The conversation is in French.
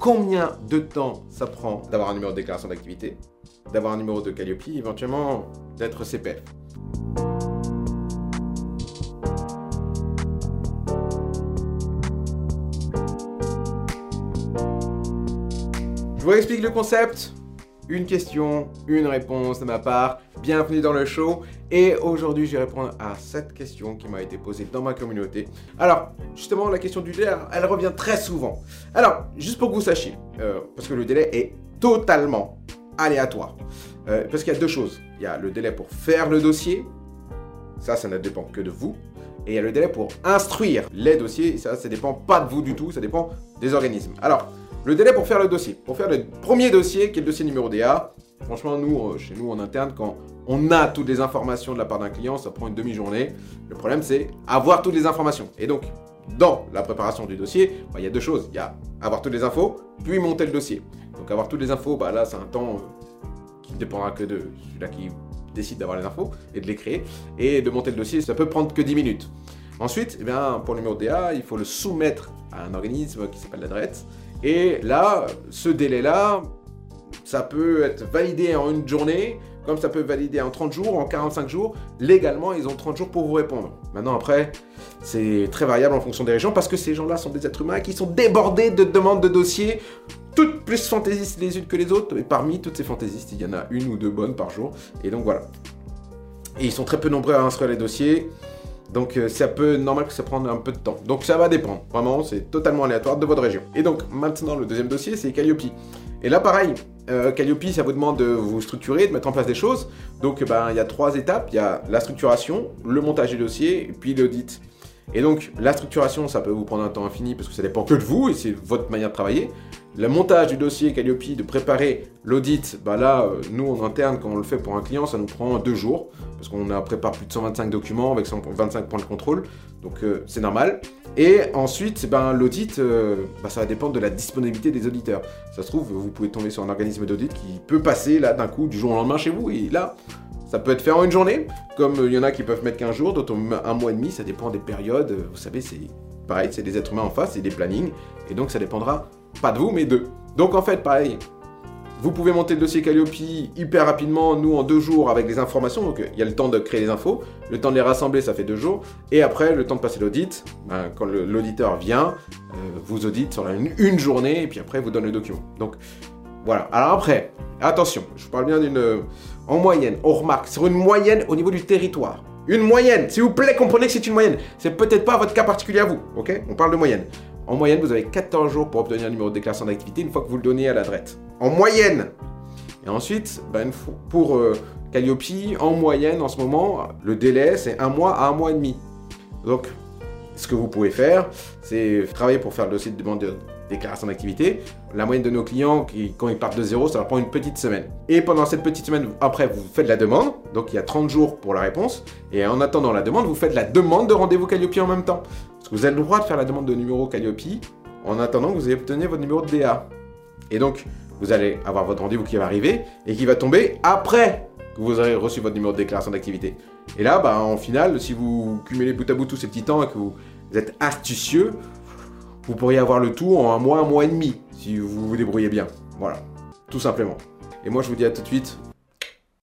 combien de temps ça prend d'avoir un numéro de déclaration d'activité, d'avoir un numéro de Calliope, éventuellement d'être CPF. Je vous explique le concept. Une question, une réponse de ma part. Bienvenue dans le show. Et aujourd'hui, je vais répondre à cette question qui m'a été posée dans ma communauté. Alors, justement, la question du délai, elle revient très souvent. Alors, juste pour que vous sachiez, euh, parce que le délai est totalement aléatoire. Euh, parce qu'il y a deux choses. Il y a le délai pour faire le dossier. Ça, ça ne dépend que de vous. Et il y a le délai pour instruire les dossiers. Ça, ça dépend pas de vous du tout. Ça dépend des organismes. Alors, le délai pour faire le dossier. Pour faire le premier dossier, qui est le dossier numéro DA, franchement, nous, euh, chez nous en interne, quand on a toutes les informations de la part d'un client, ça prend une demi-journée. Le problème, c'est avoir toutes les informations. Et donc, dans la préparation du dossier, bah, il y a deux choses. Il y a avoir toutes les infos, puis monter le dossier. Donc, avoir toutes les infos, bah, là, c'est un temps euh, qui ne dépendra que de celui-là qui décide d'avoir les infos et de les créer. Et de monter le dossier, ça peut prendre que 10 minutes. Ensuite, eh bien, pour le numéro DA, il faut le soumettre à un organisme qui s'appelle la et là, ce délai-là, ça peut être validé en une journée, comme ça peut être validé en 30 jours, en 45 jours. Légalement, ils ont 30 jours pour vous répondre. Maintenant, après, c'est très variable en fonction des régions parce que ces gens-là sont des êtres humains qui sont débordés de demandes de dossiers, toutes plus fantaisistes les unes que les autres. Et parmi toutes ces fantaisistes, il y en a une ou deux bonnes par jour. Et donc voilà. Et ils sont très peu nombreux à instruire les dossiers. Donc euh, c'est un peu normal que ça prenne un peu de temps. Donc ça va dépendre. Vraiment, c'est totalement aléatoire de votre région. Et donc maintenant, le deuxième dossier, c'est Calliope. Et là, pareil, euh, Calliope, ça vous demande de vous structurer, de mettre en place des choses. Donc ben, il y a trois étapes. Il y a la structuration, le montage du dossier, puis l'audit. Et donc la structuration, ça peut vous prendre un temps infini parce que ça dépend que de vous et c'est votre manière de travailler. Le montage du dossier Calliope, de préparer l'audit, bah là, euh, nous en interne, quand on le fait pour un client, ça nous prend deux jours, parce qu'on a préparé plus de 125 documents avec 125 points de contrôle, donc euh, c'est normal. Et ensuite, ben, l'audit, euh, bah, ça va dépendre de la disponibilité des auditeurs. Ça se trouve, vous pouvez tomber sur un organisme d'audit qui peut passer là d'un coup du jour au lendemain chez vous, et là, ça peut être fait en une journée, comme il y en a qui peuvent mettre 15 jours, d'autres un mois et demi, ça dépend des périodes. Vous savez, c'est pareil, c'est des êtres humains en face, c'est des plannings, et donc ça dépendra pas de vous, mais d'eux. Donc en fait, pareil, vous pouvez monter le dossier Calliope hyper rapidement, nous en deux jours avec les informations. Donc il y a le temps de créer les infos, le temps de les rassembler, ça fait deux jours. Et après, le temps de passer l'audit, ben, quand l'auditeur vient, euh, vous audite sur une, journée et puis après vous donne le document. Donc voilà. Alors après, attention, je vous parle bien d'une. En moyenne, on remarque, sur une moyenne au niveau du territoire. Une moyenne, s'il vous plaît, comprenez que c'est une moyenne. C'est peut-être pas votre cas particulier à vous, ok? On parle de moyenne. En moyenne, vous avez 14 jours pour obtenir un numéro de déclaration d'activité une fois que vous le donnez à la En moyenne Et ensuite, ben, pour euh, Calliope, en moyenne, en ce moment, le délai, c'est un mois à un mois et demi. Donc, ce que vous pouvez faire, c'est travailler pour faire le dossier de demande de déclaration d'activité. La moyenne de nos clients, qui, quand ils partent de zéro, ça leur prend une petite semaine. Et pendant cette petite semaine, après, vous faites la demande. Donc, il y a 30 jours pour la réponse. Et en attendant la demande, vous faites la demande de rendez-vous Calliope en même temps. Vous avez le droit de faire la demande de numéro Calliope en attendant que vous ayez obtenu votre numéro de DA. Et donc, vous allez avoir votre rendez-vous qui va arriver et qui va tomber après que vous aurez reçu votre numéro de déclaration d'activité. Et là, bah, en final, si vous cumulez bout à bout tous ces petits temps et que vous êtes astucieux, vous pourriez avoir le tout en un mois, un mois et demi, si vous vous débrouillez bien. Voilà, tout simplement. Et moi, je vous dis à tout de suite